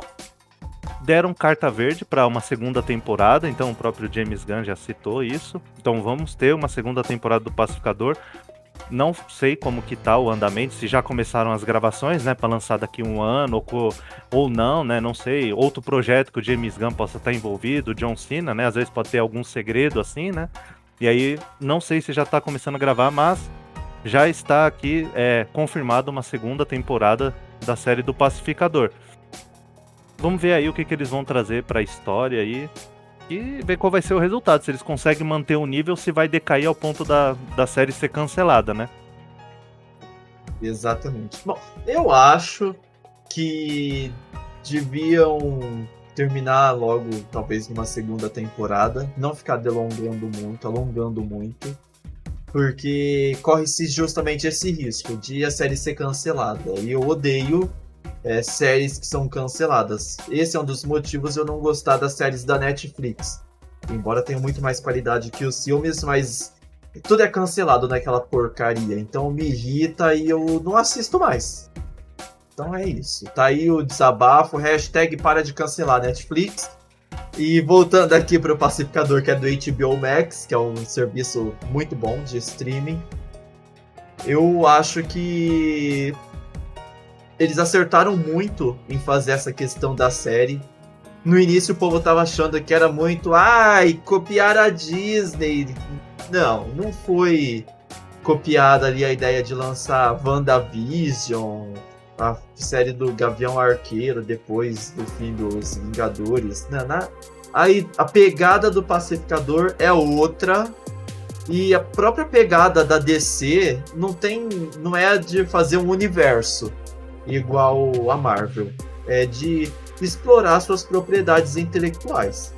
[SPEAKER 2] deram carta verde para uma segunda temporada, então o próprio James Gunn já citou isso. Então vamos ter uma segunda temporada do Pacificador. Não sei como que tá o andamento, se já começaram as gravações, né, para lançar daqui um ano ou, ou não, né, não sei. Outro projeto que o James Gunn possa estar envolvido, o John Cena, né, às vezes pode ter algum segredo assim, né. E aí não sei se já tá começando a gravar, mas já está aqui é, confirmada uma segunda temporada da série do Pacificador vamos ver aí o que, que eles vão trazer para a história aí e ver qual vai ser o resultado. Se eles conseguem manter o nível, se vai decair ao ponto da, da série ser cancelada, né?
[SPEAKER 1] Exatamente. Bom, eu acho que deviam terminar logo, talvez numa segunda temporada, não ficar delongando muito, alongando muito, porque corre-se justamente esse risco de a série ser cancelada. E eu odeio é, séries que são canceladas. Esse é um dos motivos eu não gostar das séries da Netflix. Embora tenha muito mais qualidade que os filmes, mas tudo é cancelado naquela porcaria. Então me irrita e eu não assisto mais. Então é isso. Tá aí o desabafo, hashtag para de cancelar Netflix. E voltando aqui para o Pacificador, que é do HBO Max, que é um serviço muito bom de streaming. Eu acho que eles acertaram muito em fazer essa questão da série. No início o povo tava achando que era muito, ai, copiar a Disney. Não, não foi copiada ali a ideia de lançar WandaVision, a série do Gavião Arqueiro depois do fim dos Vingadores. Na, aí a pegada do Pacificador é outra. E a própria pegada da DC não tem. não é de fazer um universo igual a Marvel, é de explorar suas propriedades intelectuais.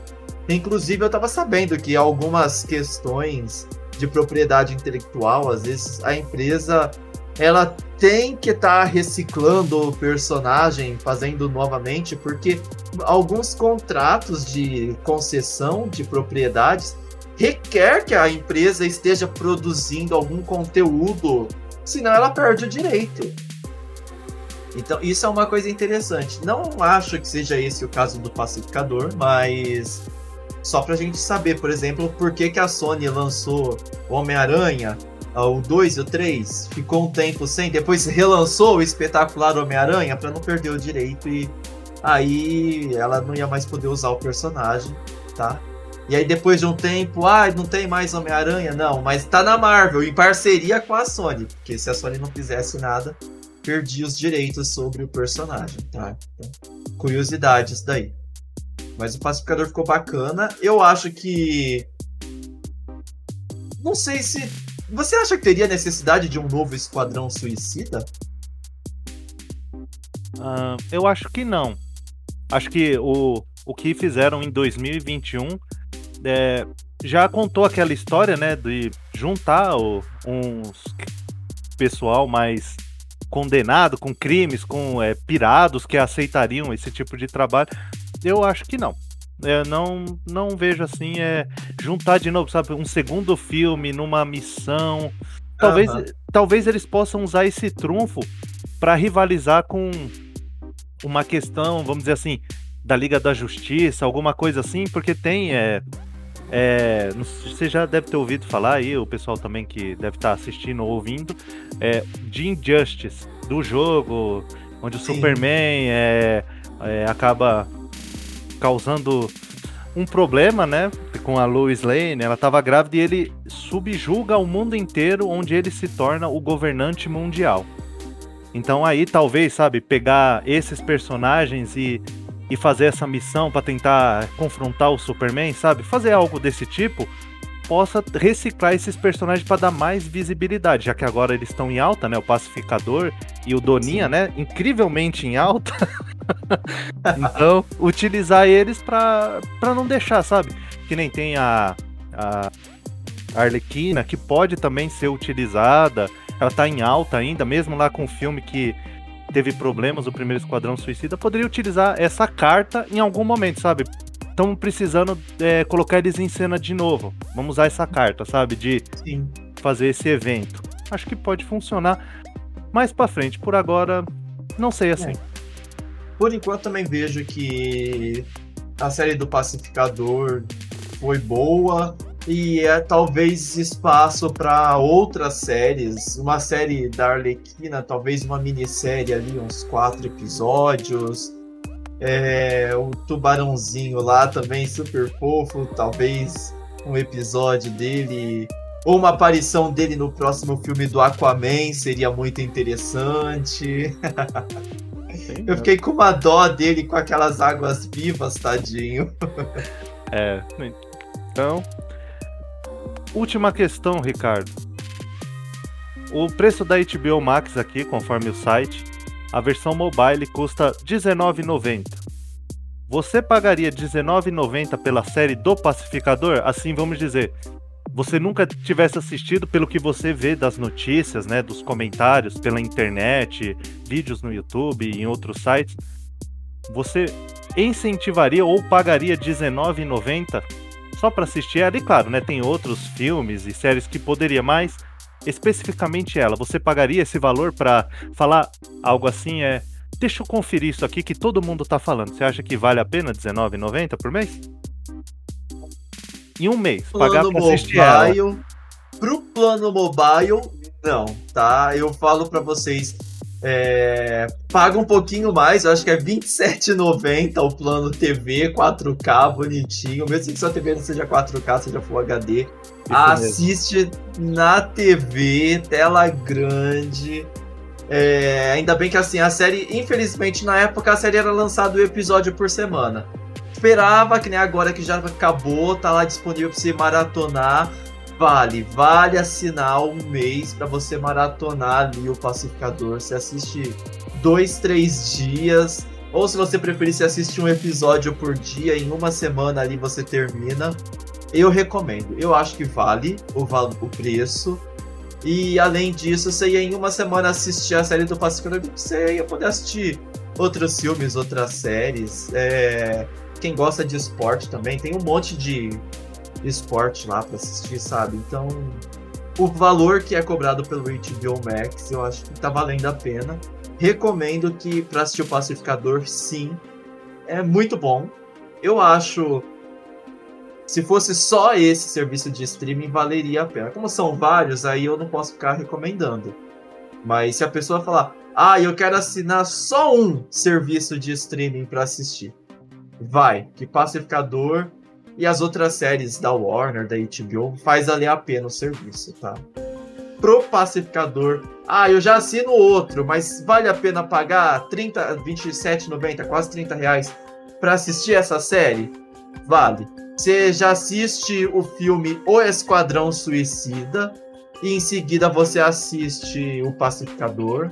[SPEAKER 1] Inclusive, eu estava sabendo que algumas questões de propriedade intelectual, às vezes a empresa ela tem que estar tá reciclando o personagem, fazendo novamente, porque alguns contratos de concessão de propriedades requer que a empresa esteja produzindo algum conteúdo, senão ela perde o direito. Então, isso é uma coisa interessante. Não acho que seja esse o caso do pacificador, mas Só pra gente saber, por exemplo, por que, que a Sony lançou Homem-Aranha, o 2 e o 3, ficou um tempo sem, depois relançou o espetacular Homem-Aranha para não perder o direito e aí ela não ia mais poder usar o personagem, tá? E aí depois de um tempo, ah, não tem mais Homem-Aranha? Não, mas tá na Marvel, em parceria com a Sony. Porque se a Sony não fizesse nada, perdia os direitos sobre o personagem, tá? Então, curiosidade isso daí. Mas o pacificador ficou bacana. Eu acho que. Não sei se. Você acha que teria necessidade de um novo Esquadrão Suicida?
[SPEAKER 2] Uh, eu acho que não. Acho que o, o que fizeram em 2021 é, já contou aquela história, né, de juntar o, uns pessoal mais condenado com crimes, com é, pirados que aceitariam esse tipo de trabalho. Eu acho que não. Eu não, não vejo assim, é juntar de novo, sabe, um segundo filme numa missão. Talvez, uhum. talvez eles possam usar esse trunfo para rivalizar com uma questão, vamos dizer assim, da Liga da Justiça, alguma coisa assim, porque tem é, é, você já deve ter ouvido falar aí, o pessoal também que deve estar assistindo ou ouvindo, é, de Injustice, do jogo, onde o Sim. Superman é, é, acaba causando um problema, né, com a Lois Lane, ela estava grávida e ele subjuga o mundo inteiro, onde ele se torna o governante mundial. Então aí talvez, sabe, pegar esses personagens e e fazer essa missão para tentar confrontar o Superman, sabe? Fazer algo desse tipo possa reciclar esses personagens para dar mais visibilidade, já que agora eles estão em alta, né? O Pacificador e o Doninha, Sim. né? Incrivelmente em alta. então, utilizar eles para não deixar, sabe? Que nem tem a, a Arlequina, que pode também ser utilizada. Ela tá em alta ainda, mesmo lá com o filme que teve problemas, o primeiro Esquadrão Suicida, poderia utilizar essa carta em algum momento, sabe? Estamos precisando é, colocar eles em cena de novo. Vamos usar essa carta, sabe? De Sim. fazer esse evento. Acho que pode funcionar mais para frente. Por agora, não sei assim. É.
[SPEAKER 1] Por enquanto, também vejo que a série do Pacificador foi boa e é talvez espaço para outras séries, uma série da Arlequina, talvez uma minissérie ali, uns quatro episódios. É, o tubarãozinho lá também super fofo, talvez um episódio dele ou uma aparição dele no próximo filme do Aquaman seria muito interessante. Sim, Eu fiquei com uma dó dele com aquelas águas vivas, tadinho.
[SPEAKER 2] É, então, Última questão, Ricardo. O preço da HBO Max aqui, conforme o site, a versão mobile custa R$19,90. Você pagaria R$19,90 pela série do Pacificador? Assim vamos dizer, você nunca tivesse assistido pelo que você vê das notícias, né, dos comentários pela internet, vídeos no YouTube e em outros sites, você incentivaria ou pagaria R$19,90 só para assistir. E claro, né, tem outros filmes e séries que poderia, mas especificamente ela, você pagaria esse valor para falar algo assim? É, deixa eu conferir isso aqui que todo mundo tá falando. Você acha que vale a pena R$19,90 por mês? Em um mês,
[SPEAKER 1] plano pagar pra assistir mobile, ela. Pro plano mobile, não, tá? Eu falo para vocês, é, paga um pouquinho mais, eu acho que é R$27,90 o plano TV 4K bonitinho, mesmo que sua TV não seja 4K, seja Full HD. Isso assiste mesmo. na TV, tela grande. É, ainda bem que assim, a série, infelizmente, na época a série era lançada um episódio por semana. Esperava que nem agora que já acabou, tá lá disponível pra você maratonar. Vale, vale assinar um mês para você maratonar ali o Pacificador. Você assiste dois, três dias. Ou se você preferir, você assiste um episódio por dia, em uma semana ali você termina. Eu recomendo. Eu acho que vale o, o preço. E além disso, você ia em uma semana assistir a série do Pacificador, você ia poder assistir outros filmes, outras séries. É... Quem gosta de esporte também, tem um monte de esporte lá para assistir, sabe? Então, o valor que é cobrado pelo HBO Max, eu acho que tá valendo a pena. Recomendo que para assistir o Pacificador, sim, é muito bom. Eu acho Se fosse só esse serviço de streaming, valeria a pena. Como são vários, aí eu não posso ficar recomendando. Mas se a pessoa falar, ah, eu quero assinar só um serviço de streaming para assistir, vai, que Pacificador e as outras séries da Warner, da HBO, faz ali a pena o serviço, tá? Pro Pacificador, ah, eu já assino outro, mas vale a pena pagar 30, 27,90, quase 30 reais para assistir essa série? Vale. Você já assiste o filme O Esquadrão Suicida e em seguida você assiste O Pacificador,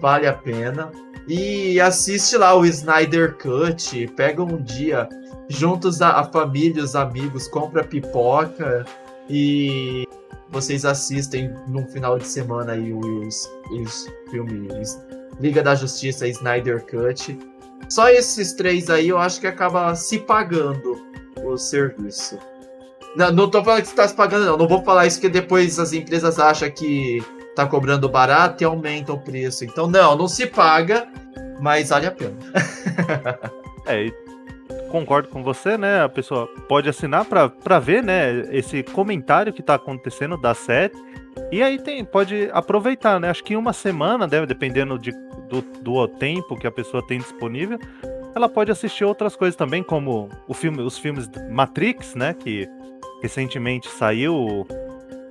[SPEAKER 1] vale a pena. E assiste lá o Snyder Cut, pega um dia juntos a, a família, os amigos, compra pipoca e vocês assistem num final de semana aí os, os filmes Liga da Justiça e Snyder Cut. Só esses três aí eu acho que acaba se pagando o serviço. Não, não tô falando que você tá se pagando, não. Não vou falar isso porque depois as empresas acham que tá cobrando barato e aumentam o preço. Então, não, não se paga, mas vale a pena.
[SPEAKER 2] é, concordo com você, né? A pessoa pode assinar para ver, né, esse comentário que tá acontecendo da série. E aí tem, pode aproveitar, né? Acho que uma semana, deve, dependendo de, do, do tempo que a pessoa tem disponível, ela pode assistir outras coisas também, como o filme, os filmes Matrix, né? Que recentemente saiu.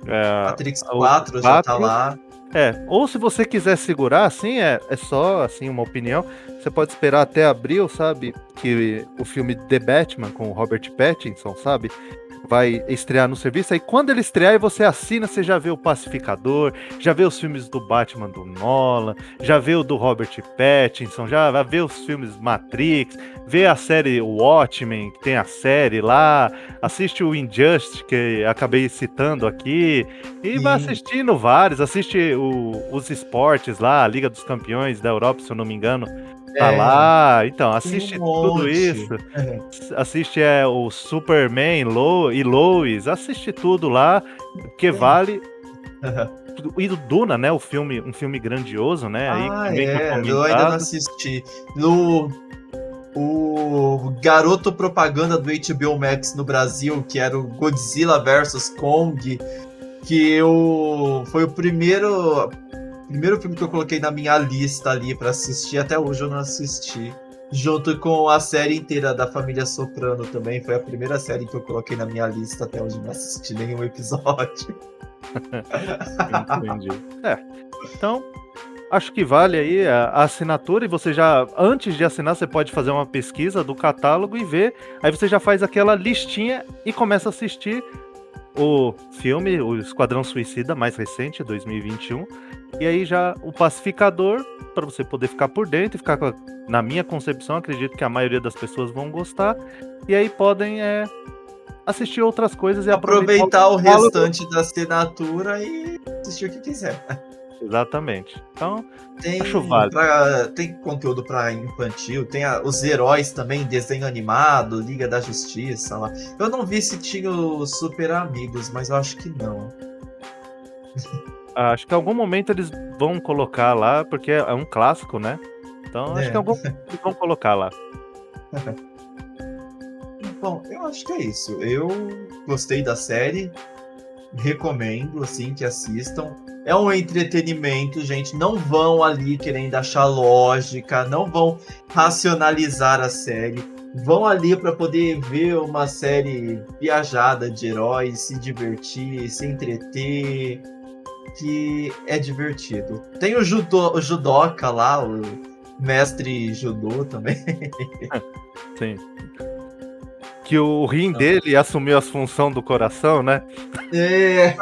[SPEAKER 1] É, Matrix 4, 4 já tá lá.
[SPEAKER 2] É, ou se você quiser segurar, assim, é, é só assim uma opinião. Você pode esperar até abril, sabe? Que o filme The Batman com o Robert Pattinson, sabe? Vai estrear no serviço. Aí quando ele estrear e você assina, você já vê o Pacificador, já vê os filmes do Batman do Nolan, já vê o do Robert Pattinson, já vai ver os filmes Matrix, vê a série Watchmen, que tem a série lá, assiste o Injustice, que acabei citando aqui, e Sim. vai assistindo vários, assiste o, os esportes lá, a Liga dos Campeões da Europa, se eu não me engano, Tá é, lá, então, assiste um tudo isso. É. Assiste é, o Superman Lo, e Lois, assiste tudo lá, que é. vale. E do Duna, né? O filme, um filme grandioso, né?
[SPEAKER 1] Ah, Aí, é, eu ainda não assisti. No o garoto propaganda do HBO Max no Brasil, que era o Godzilla vs Kong, que eu foi o primeiro primeiro filme que eu coloquei na minha lista ali para assistir, até hoje eu não assisti. Junto com a série inteira da família Soprano também. Foi a primeira série que eu coloquei na minha lista até hoje não assisti nenhum episódio.
[SPEAKER 2] Entendi. É. Então, acho que vale aí a, assinatura e você já, antes de assinar, você pode fazer uma pesquisa do catálogo e ver. Aí você já faz aquela listinha e começa a assistir o filme, o Esquadrão Suicida, mais recente, 2021. E aí já o pacificador, para você poder ficar por dentro e ficar com a, na minha concepção, acredito que a maioria das pessoas vão gostar. E aí podem é, assistir outras coisas e
[SPEAKER 1] aproveitar, aproveitar o, o restante da assinatura e assistir o que quiser.
[SPEAKER 2] Exatamente. Então,
[SPEAKER 1] tem, acho válido. Pra, tem conteúdo para infantil, tem a, os heróis também, desenho animado, Liga da Justiça lá. Eu não vi se tinha os Super Amigos, mas eu acho que não.
[SPEAKER 2] Acho que em algum momento eles vão colocar lá, porque é um clássico, né? Então, acho é. que em algum momento eles vão colocar lá.
[SPEAKER 1] Bom, eu acho que é isso. Eu gostei da série, recomendo, assim, que assistam. É um entretenimento, gente. Não vão ali querendo achar lógica, não vão racionalizar a série. Vão ali para poder ver uma série viajada de heróis, se divertir, se entreter, que é divertido. Tem o, judo, o judoca lá, o mestre judô também.
[SPEAKER 2] Sim que o rim dele assumiu as funções do coração, né?
[SPEAKER 1] É.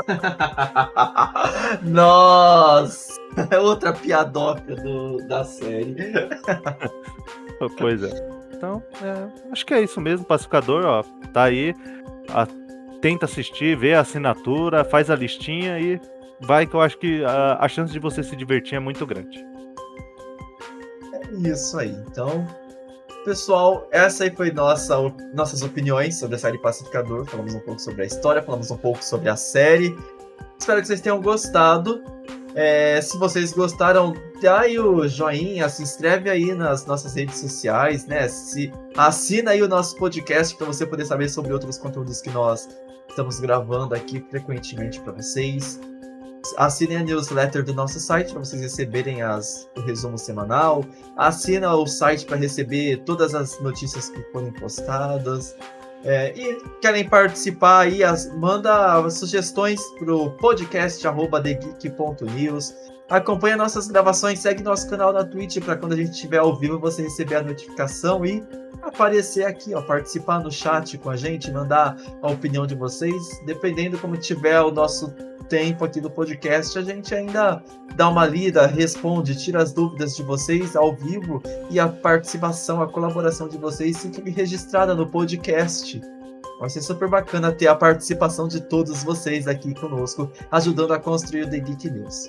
[SPEAKER 1] Nossa! É outra piadoca do, da série.
[SPEAKER 2] pois é. Então, é, acho que é isso mesmo, pacificador, ó. Tá aí. A, tenta assistir, vê a assinatura, faz a listinha e vai que eu acho que a, a chance de você se divertir é muito grande.
[SPEAKER 1] É isso aí. Então, Pessoal, essa aí foi nossa, nossas opiniões sobre a série Pacificador. Falamos um pouco sobre a história, falamos um pouco sobre a série. Espero que vocês tenham gostado. É, se vocês gostaram, dá aí o joinha, se inscreve aí nas nossas redes sociais, né? Se, assina aí o nosso podcast para você poder saber sobre outros conteúdos que nós estamos gravando aqui frequentemente para vocês. Assinem a newsletter do nosso site para vocês receberem as, o resumo semanal. Assina o site para receber todas as notícias que forem postadas. É, e querem participar aí, as, manda sugestões pro podcast Acompanha nossas gravações, segue nosso canal na Twitch para quando a gente estiver ao vivo você receber a notificação e aparecer aqui, ó, participar no chat com a gente, mandar a opinião de vocês, dependendo como tiver o nosso tempo aqui do podcast, a gente ainda dá uma lida, responde, tira as dúvidas de vocês ao vivo e a participação, a colaboração de vocês fica registrada no podcast. Vai ser super bacana ter a participação de todos vocês aqui conosco, ajudando a construir o The Geek News.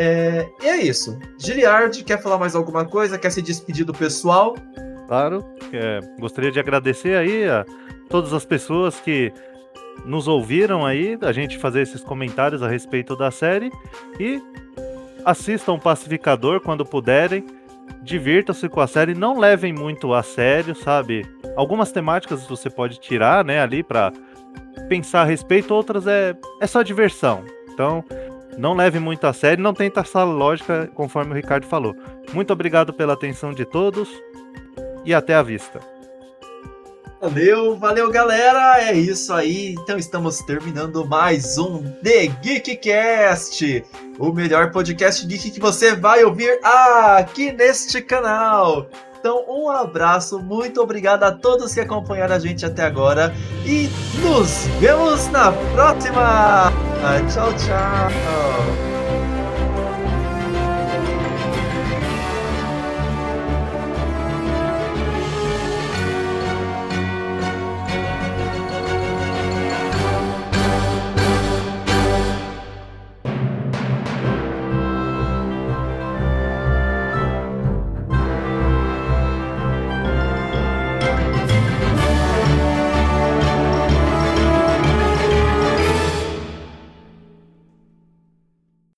[SPEAKER 1] É, e é isso. Giliard, quer falar mais alguma coisa? Quer se despedir do pessoal?
[SPEAKER 2] Claro, é, gostaria de agradecer aí a todas as pessoas que nos ouviram aí, a gente fazer esses comentários a respeito da série e assistam Pacificador quando puderem. Divirtam-se com a série, não levem muito a sério, sabe? Algumas temáticas você pode tirar, né, ali para pensar a respeito, outras é, é só diversão. Então, não leve muito a sério, não tenta essa lógica conforme o Ricardo falou. Muito obrigado pela atenção de todos e até a vista.
[SPEAKER 1] Valeu, valeu galera, é isso aí. Então estamos terminando mais um The Geekcast, o melhor podcast geek que você vai ouvir aqui neste canal. Então, um abraço, muito obrigado a todos que acompanharam a gente até agora e nos vemos na próxima. Tchau, tchau.